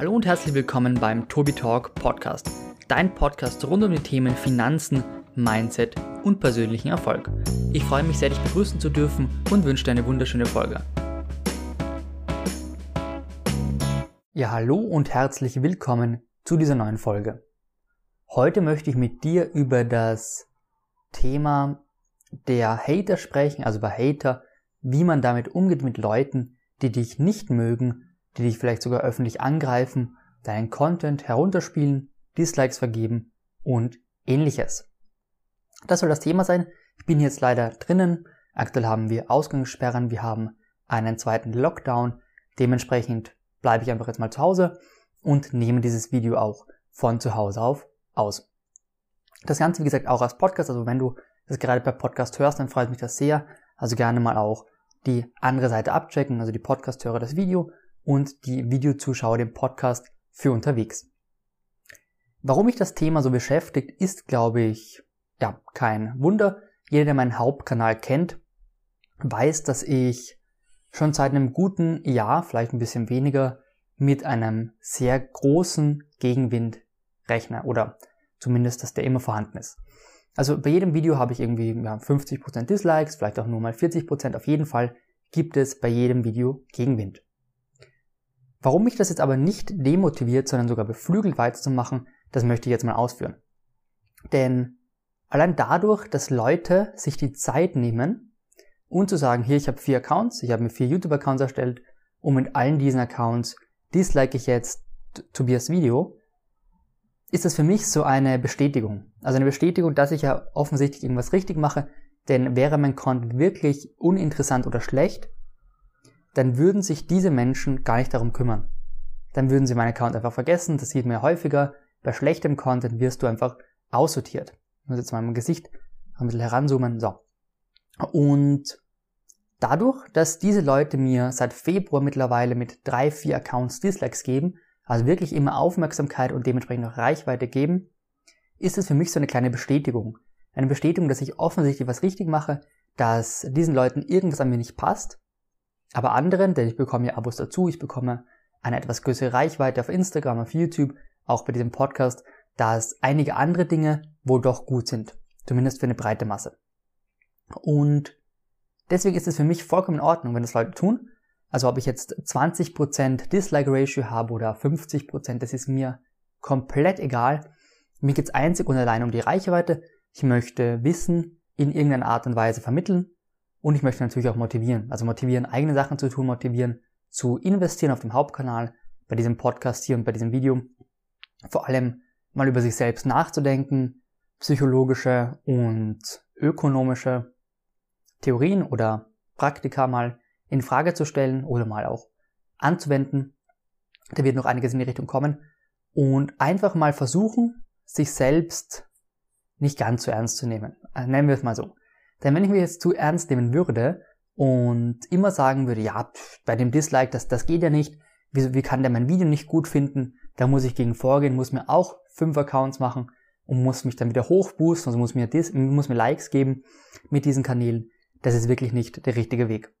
Hallo und herzlich willkommen beim Tobi Talk Podcast, dein Podcast rund um die Themen Finanzen, Mindset und persönlichen Erfolg. Ich freue mich sehr, dich begrüßen zu dürfen und wünsche dir eine wunderschöne Folge. Ja, hallo und herzlich willkommen zu dieser neuen Folge. Heute möchte ich mit dir über das Thema der Hater sprechen, also bei Hater, wie man damit umgeht mit Leuten, die dich nicht mögen die dich vielleicht sogar öffentlich angreifen, deinen Content herunterspielen, Dislikes vergeben und ähnliches. Das soll das Thema sein. Ich bin jetzt leider drinnen. Aktuell haben wir Ausgangssperren, wir haben einen zweiten Lockdown. Dementsprechend bleibe ich einfach jetzt mal zu Hause und nehme dieses Video auch von zu Hause auf aus. Das Ganze, wie gesagt, auch als Podcast. Also wenn du das gerade per Podcast hörst, dann freut mich das sehr. Also gerne mal auch die andere Seite abchecken, also die Podcast-Hörer das Video und die Videozuschauer den Podcast für unterwegs. Warum mich das Thema so beschäftigt, ist, glaube ich, ja, kein Wunder. Jeder, der meinen Hauptkanal kennt, weiß, dass ich schon seit einem guten Jahr, vielleicht ein bisschen weniger, mit einem sehr großen Gegenwind rechne oder zumindest, dass der immer vorhanden ist. Also bei jedem Video habe ich irgendwie ja, 50% Dislikes, vielleicht auch nur mal 40%. Auf jeden Fall gibt es bei jedem Video Gegenwind. Warum mich das jetzt aber nicht demotiviert, sondern sogar beflügelt weiterzumachen, das möchte ich jetzt mal ausführen. Denn allein dadurch, dass Leute sich die Zeit nehmen und zu sagen, hier, ich habe vier Accounts, ich habe mir vier YouTube-Accounts erstellt und mit allen diesen Accounts dislike ich jetzt Tobias Video, ist das für mich so eine Bestätigung. Also eine Bestätigung, dass ich ja offensichtlich irgendwas richtig mache, denn wäre mein Content wirklich uninteressant oder schlecht, dann würden sich diese Menschen gar nicht darum kümmern. Dann würden sie meinen Account einfach vergessen, das sieht man ja häufiger. Bei schlechtem Content wirst du einfach aussortiert. Ich muss jetzt mal mein Gesicht ein bisschen heranzoomen. So. Und dadurch, dass diese Leute mir seit Februar mittlerweile mit drei, vier Accounts Dislikes geben, also wirklich immer Aufmerksamkeit und dementsprechend auch Reichweite geben, ist es für mich so eine kleine Bestätigung. Eine Bestätigung, dass ich offensichtlich was richtig mache, dass diesen Leuten irgendwas an mir nicht passt aber anderen, denn ich bekomme ja Abos dazu, ich bekomme eine etwas größere Reichweite auf Instagram, auf YouTube, auch bei diesem Podcast, da es einige andere Dinge wohl doch gut sind. Zumindest für eine breite Masse. Und deswegen ist es für mich vollkommen in Ordnung, wenn das Leute tun. Also ob ich jetzt 20% Dislike Ratio habe oder 50%, das ist mir komplett egal. Mir geht es einzig und allein um die Reichweite. Ich möchte Wissen in irgendeiner Art und Weise vermitteln und ich möchte natürlich auch motivieren. Also motivieren, eigene Sachen zu tun, motivieren, zu investieren auf dem Hauptkanal, bei diesem Podcast hier und bei diesem Video. Vor allem mal über sich selbst nachzudenken, psychologische und ökonomische Theorien oder Praktika mal in Frage zu stellen oder mal auch anzuwenden. Da wird noch einiges in die Richtung kommen. Und einfach mal versuchen, sich selbst nicht ganz so ernst zu nehmen. Äh, nennen wir es mal so. Denn wenn ich mich jetzt zu ernst nehmen würde und immer sagen würde, ja, bei dem Dislike, das, das geht ja nicht, wie, wie kann der mein Video nicht gut finden, da muss ich gegen vorgehen, muss mir auch fünf Accounts machen und muss mich dann wieder hochboosten, also muss mir, Dis muss mir Likes geben mit diesen Kanälen. Das ist wirklich nicht der richtige Weg.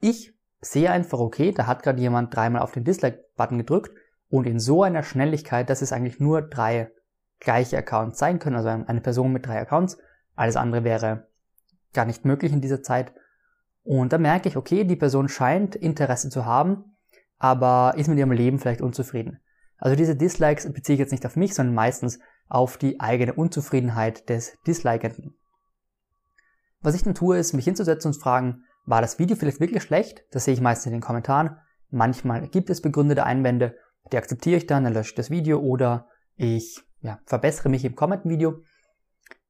Ich sehe einfach, okay, da hat gerade jemand dreimal auf den Dislike-Button gedrückt und in so einer Schnelligkeit, dass es eigentlich nur drei gleiche Accounts sein können, also eine Person mit drei Accounts. Alles andere wäre gar nicht möglich in dieser Zeit. Und da merke ich, okay, die Person scheint Interesse zu haben, aber ist mit ihrem Leben vielleicht unzufrieden. Also diese Dislikes beziehe ich jetzt nicht auf mich, sondern meistens auf die eigene Unzufriedenheit des Dislikenden. Was ich dann tue, ist, mich hinzusetzen und fragen, war das Video vielleicht wirklich schlecht? Das sehe ich meistens in den Kommentaren. Manchmal gibt es begründete Einwände, die akzeptiere ich dann, dann lösche ich das Video oder ich ja, verbessere mich im Comment-Video.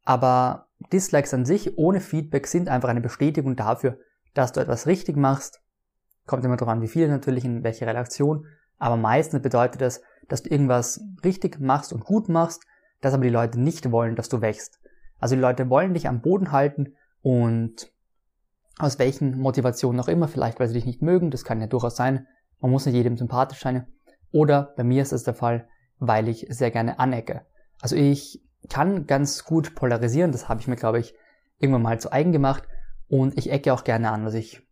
Aber Dislikes an sich ohne Feedback sind einfach eine Bestätigung dafür, dass du etwas richtig machst. Kommt immer darauf an, wie viele natürlich, in welcher Relation. Aber meistens bedeutet das, dass du irgendwas richtig machst und gut machst, dass aber die Leute nicht wollen, dass du wächst. Also die Leute wollen dich am Boden halten und aus welchen Motivationen auch immer, vielleicht weil sie dich nicht mögen, das kann ja durchaus sein, man muss nicht jedem sympathisch sein. Oder bei mir ist es der Fall, weil ich sehr gerne anecke. Also ich kann ganz gut polarisieren. Das habe ich mir, glaube ich, irgendwann mal zu eigen gemacht. Und ich ecke auch gerne an. Also ich,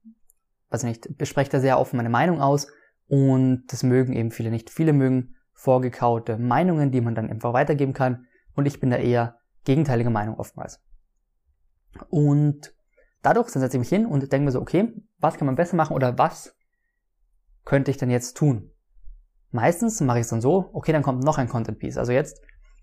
weiß nicht, bespreche da sehr offen meine Meinung aus und das mögen eben viele nicht. Viele mögen vorgekaute Meinungen, die man dann einfach weitergeben kann und ich bin da eher gegenteiliger Meinung oftmals. Und dadurch setze ich mich hin und denke mir so, okay, was kann man besser machen oder was könnte ich denn jetzt tun? Meistens mache ich es dann so, okay, dann kommt noch ein Content Piece. Also jetzt,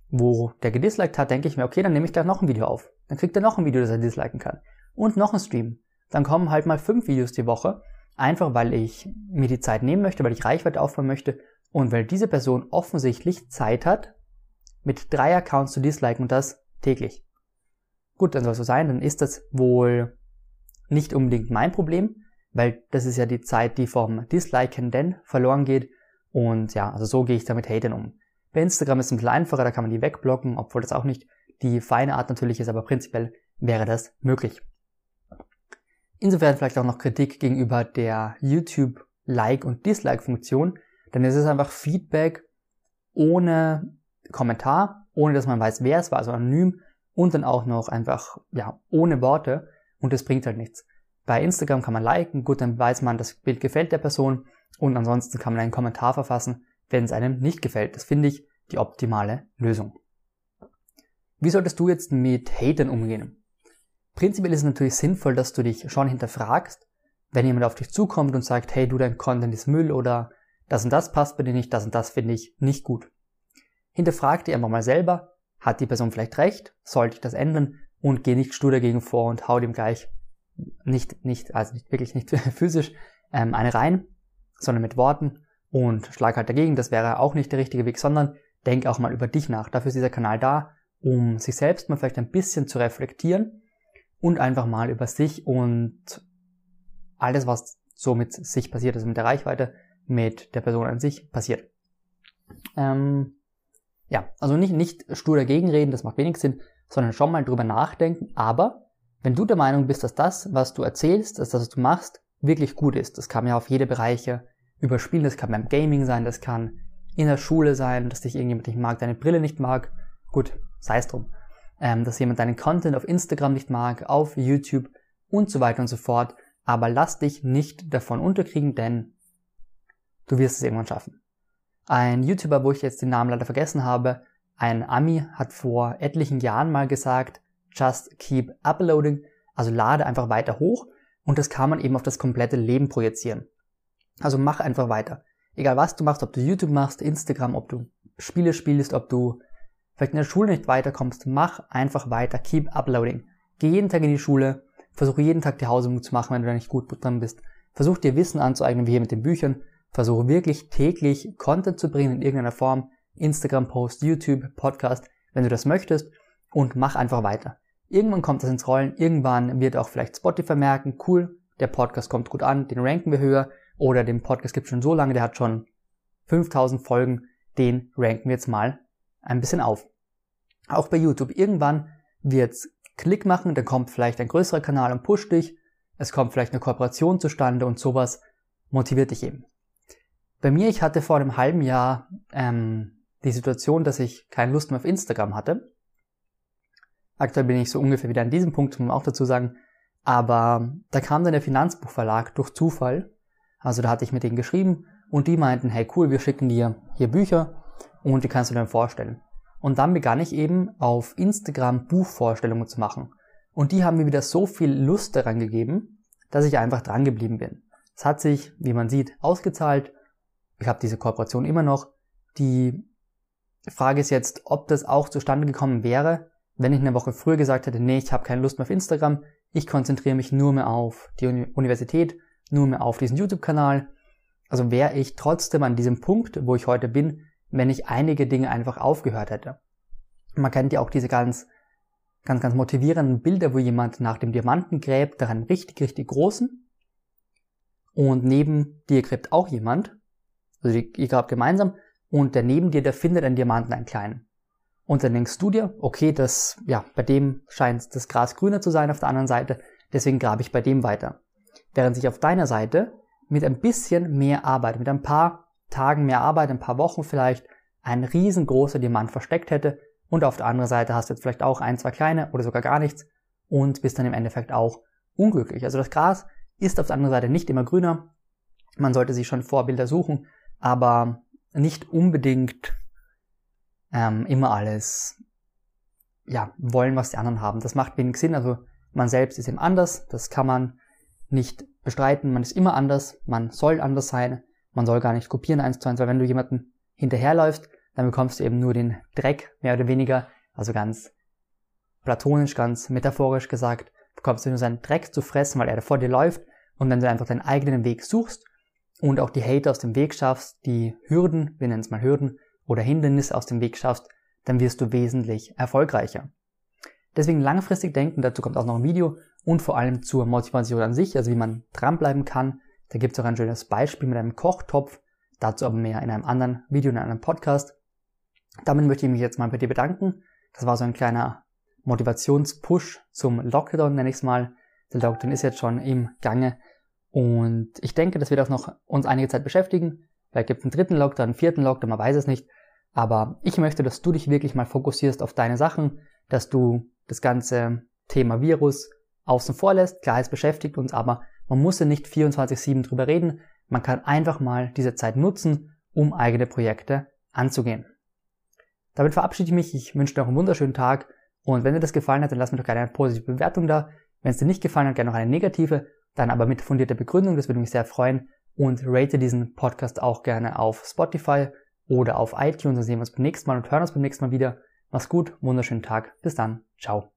wo der gedisliked hat, denke ich mir, okay, dann nehme ich gleich noch ein Video auf. Dann kriegt er noch ein Video, das er disliken kann. Und noch ein Stream. Dann kommen halt mal fünf Videos die Woche. Einfach weil ich mir die Zeit nehmen möchte, weil ich Reichweite aufbauen möchte und weil diese Person offensichtlich Zeit hat, mit drei Accounts zu disliken und das täglich. Gut, dann soll es so sein, dann ist das wohl nicht unbedingt mein Problem, weil das ist ja die Zeit, die vom Dislikenden verloren geht. Und ja, also so gehe ich damit Hatern um. Bei Instagram ist es ein bisschen einfacher, da kann man die wegblocken, obwohl das auch nicht die feine Art natürlich ist, aber prinzipiell wäre das möglich. Insofern vielleicht auch noch Kritik gegenüber der YouTube Like- und Dislike-Funktion, denn es ist einfach Feedback ohne Kommentar, ohne dass man weiß, wer es war, also anonym und dann auch noch einfach, ja, ohne Worte und das bringt halt nichts. Bei Instagram kann man liken, gut, dann weiß man, das Bild gefällt der Person und ansonsten kann man einen Kommentar verfassen, wenn es einem nicht gefällt. Das finde ich die optimale Lösung. Wie solltest du jetzt mit Hatern umgehen? Prinzipiell ist es natürlich sinnvoll, dass du dich schon hinterfragst, wenn jemand auf dich zukommt und sagt, hey, du, dein Content ist Müll oder das und das passt bei dir nicht, das und das finde ich nicht gut. Hinterfrag dir einfach mal selber, hat die Person vielleicht recht, sollte ich das ändern und geh nicht stur dagegen vor und hau dem gleich nicht, nicht, also nicht wirklich nicht physisch ähm, eine rein, sondern mit Worten und schlag halt dagegen. Das wäre auch nicht der richtige Weg, sondern denk auch mal über dich nach. Dafür ist dieser Kanal da, um sich selbst mal vielleicht ein bisschen zu reflektieren und einfach mal über sich und alles, was so mit sich passiert, also mit der Reichweite, mit der Person an sich passiert. Ähm, ja, also nicht, nicht stur dagegen reden, das macht wenig Sinn, sondern schon mal drüber nachdenken. Aber wenn du der Meinung bist, dass das, was du erzählst, dass das, was du machst, wirklich gut ist, das kann ja auf jede Bereiche überspielen, das kann beim Gaming sein, das kann in der Schule sein, dass dich irgendjemand nicht mag, deine Brille nicht mag, gut, sei es drum ähm, dass jemand deinen Content auf Instagram nicht mag, auf YouTube und so weiter und so fort. Aber lass dich nicht davon unterkriegen, denn du wirst es irgendwann schaffen. Ein YouTuber, wo ich jetzt den Namen leider vergessen habe, ein Ami hat vor etlichen Jahren mal gesagt, just keep uploading, also lade einfach weiter hoch und das kann man eben auf das komplette Leben projizieren. Also mach einfach weiter. Egal was du machst, ob du YouTube machst, Instagram, ob du Spiele spielst, ob du vielleicht in der Schule nicht weiterkommst, mach einfach weiter, keep uploading. Geh jeden Tag in die Schule, versuche jeden Tag die Hausaufgaben zu machen, wenn du da nicht gut dran bist. Versuch dir Wissen anzueignen, wie hier mit den Büchern. Versuche wirklich täglich Content zu bringen in irgendeiner Form. Instagram-Post, YouTube, Podcast, wenn du das möchtest. Und mach einfach weiter. Irgendwann kommt das ins Rollen. Irgendwann wird auch vielleicht Spotify merken, cool, der Podcast kommt gut an, den ranken wir höher. Oder den Podcast gibt schon so lange, der hat schon 5000 Folgen, den ranken wir jetzt mal ein bisschen auf. Auch bei YouTube. Irgendwann wird's Klick machen, dann kommt vielleicht ein größerer Kanal und pusht dich. Es kommt vielleicht eine Kooperation zustande und sowas motiviert dich eben. Bei mir, ich hatte vor einem halben Jahr ähm, die Situation, dass ich keine Lust mehr auf Instagram hatte. Aktuell bin ich so ungefähr wieder an diesem Punkt, muss man auch dazu sagen. Aber da kam dann der Finanzbuchverlag durch Zufall. Also da hatte ich mit denen geschrieben und die meinten, hey cool, wir schicken dir hier Bücher und die kannst du dir vorstellen. Und dann begann ich eben auf Instagram Buchvorstellungen zu machen. Und die haben mir wieder so viel Lust daran gegeben, dass ich einfach dran geblieben bin. Es hat sich, wie man sieht, ausgezahlt. Ich habe diese Kooperation immer noch. Die Frage ist jetzt, ob das auch zustande gekommen wäre, wenn ich eine Woche früher gesagt hätte, nee, ich habe keine Lust mehr auf Instagram, ich konzentriere mich nur mehr auf die Universität, nur mehr auf diesen YouTube-Kanal. Also wäre ich trotzdem an diesem Punkt, wo ich heute bin, wenn ich einige Dinge einfach aufgehört hätte. Man kennt ja auch diese ganz, ganz, ganz motivierenden Bilder, wo jemand nach dem Diamanten gräbt, daran richtig, richtig großen. Und neben dir gräbt auch jemand, also ihr grabt gemeinsam, und der neben dir, der findet einen Diamanten, einen kleinen. Und dann denkst du dir, okay, das, ja, bei dem scheint das Gras grüner zu sein auf der anderen Seite, deswegen grabe ich bei dem weiter. Während sich auf deiner Seite mit ein bisschen mehr Arbeit, mit ein paar Tagen mehr Arbeit, ein paar Wochen vielleicht, ein riesengroßer Diamant versteckt hätte und auf der anderen Seite hast du jetzt vielleicht auch ein, zwei kleine oder sogar gar nichts und bist dann im Endeffekt auch unglücklich. Also das Gras ist auf der anderen Seite nicht immer grüner. Man sollte sich schon Vorbilder suchen, aber nicht unbedingt ähm, immer alles ja, wollen, was die anderen haben. Das macht wenig Sinn. Also man selbst ist eben anders, das kann man nicht bestreiten. Man ist immer anders, man soll anders sein, man soll gar nicht kopieren eins zu eins, weil wenn du jemanden hinterherläufst, dann bekommst du eben nur den Dreck, mehr oder weniger, also ganz platonisch, ganz metaphorisch gesagt, bekommst du nur seinen Dreck zu fressen, weil er vor dir läuft und wenn du einfach deinen eigenen Weg suchst und auch die Hater aus dem Weg schaffst, die Hürden, wir nennen es mal Hürden, oder Hindernisse aus dem Weg schaffst, dann wirst du wesentlich erfolgreicher. Deswegen langfristig denken, dazu kommt auch noch ein Video und vor allem zur Motivation an sich, also wie man dranbleiben kann. Da gibt es auch ein schönes Beispiel mit einem Kochtopf, dazu aber mehr in einem anderen Video, in einem Podcast. Damit möchte ich mich jetzt mal bei dir bedanken. Das war so ein kleiner Motivationspush zum Lockdown, nenne ich es mal. Der Lockdown ist jetzt schon im Gange und ich denke, das wird auch noch uns einige Zeit beschäftigen. Vielleicht gibt es einen dritten Lockdown, einen vierten Lockdown, man weiß es nicht. Aber ich möchte, dass du dich wirklich mal fokussierst auf deine Sachen, dass du das ganze Thema Virus außen vor lässt. Klar, es beschäftigt uns, aber man muss ja nicht 24-7 drüber reden. Man kann einfach mal diese Zeit nutzen, um eigene Projekte anzugehen. Damit verabschiede ich mich. Ich wünsche dir noch einen wunderschönen Tag. Und wenn dir das gefallen hat, dann lass mir doch gerne eine positive Bewertung da. Wenn es dir nicht gefallen hat, gerne noch eine negative. Dann aber mit fundierter Begründung. Das würde mich sehr freuen. Und rate diesen Podcast auch gerne auf Spotify oder auf iTunes. Dann sehen wir uns beim nächsten Mal und hören uns beim nächsten Mal wieder. Mach's gut, wunderschönen Tag. Bis dann. Ciao.